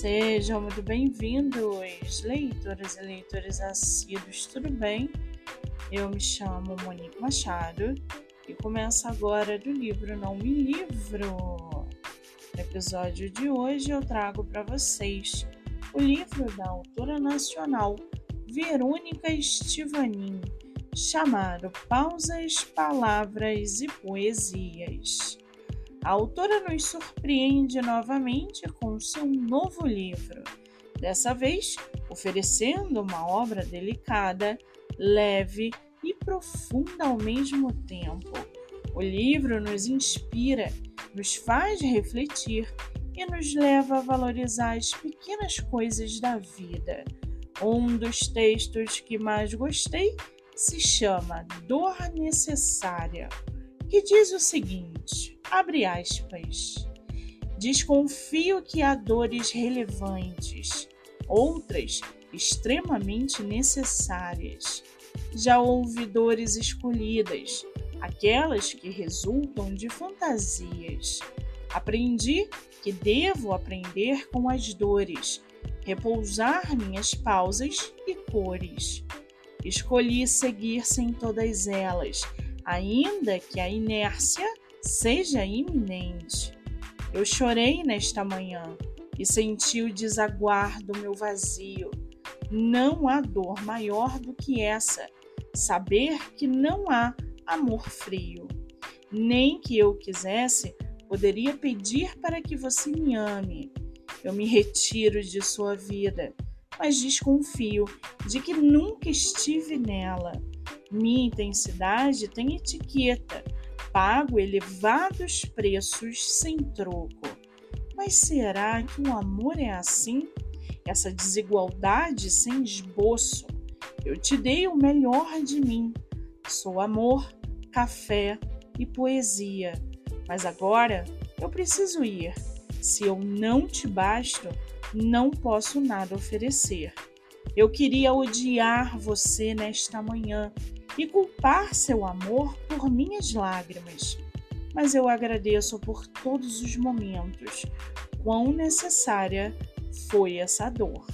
Sejam muito bem-vindos, leitoras e leitores assíduos, tudo bem? Eu me chamo Monique Machado e começo agora do livro Não Me Livro. No episódio de hoje eu trago para vocês o livro da autora nacional Verônica Estivanin, chamado Pausas, Palavras e Poesias. A autora nos surpreende novamente com seu novo livro, dessa vez oferecendo uma obra delicada, leve e profunda ao mesmo tempo. O livro nos inspira, nos faz refletir e nos leva a valorizar as pequenas coisas da vida. Um dos textos que mais gostei se chama Dor Necessária, que diz o seguinte: Abre aspas. Desconfio que há dores relevantes, outras extremamente necessárias. Já houve dores escolhidas, aquelas que resultam de fantasias. Aprendi que devo aprender com as dores, repousar minhas pausas e cores. Escolhi seguir sem todas elas, ainda que a inércia seja iminente. Eu chorei nesta manhã e senti o desaguar do meu vazio. Não há dor maior do que essa, saber que não há amor frio. Nem que eu quisesse, poderia pedir para que você me ame. Eu me retiro de sua vida, mas desconfio de que nunca estive nela. Minha intensidade tem etiqueta pago elevados preços sem troco. Mas será que o amor é assim? Essa desigualdade sem esboço? Eu te dei o melhor de mim. Sou amor, café e poesia. Mas agora eu preciso ir. Se eu não te basto, não posso nada oferecer. Eu queria odiar você nesta manhã e culpar seu amor por minhas lágrimas. Mas eu agradeço por todos os momentos, quão necessária foi essa dor.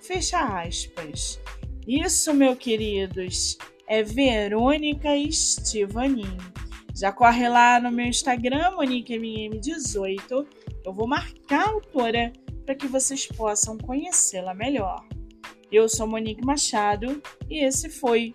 Fecha aspas. Isso, meus queridos, é Verônica Estivanin. Já corre lá no meu Instagram, MoniqueMM18. Eu vou marcar a autora para que vocês possam conhecê-la melhor. Eu sou Monique Machado e esse foi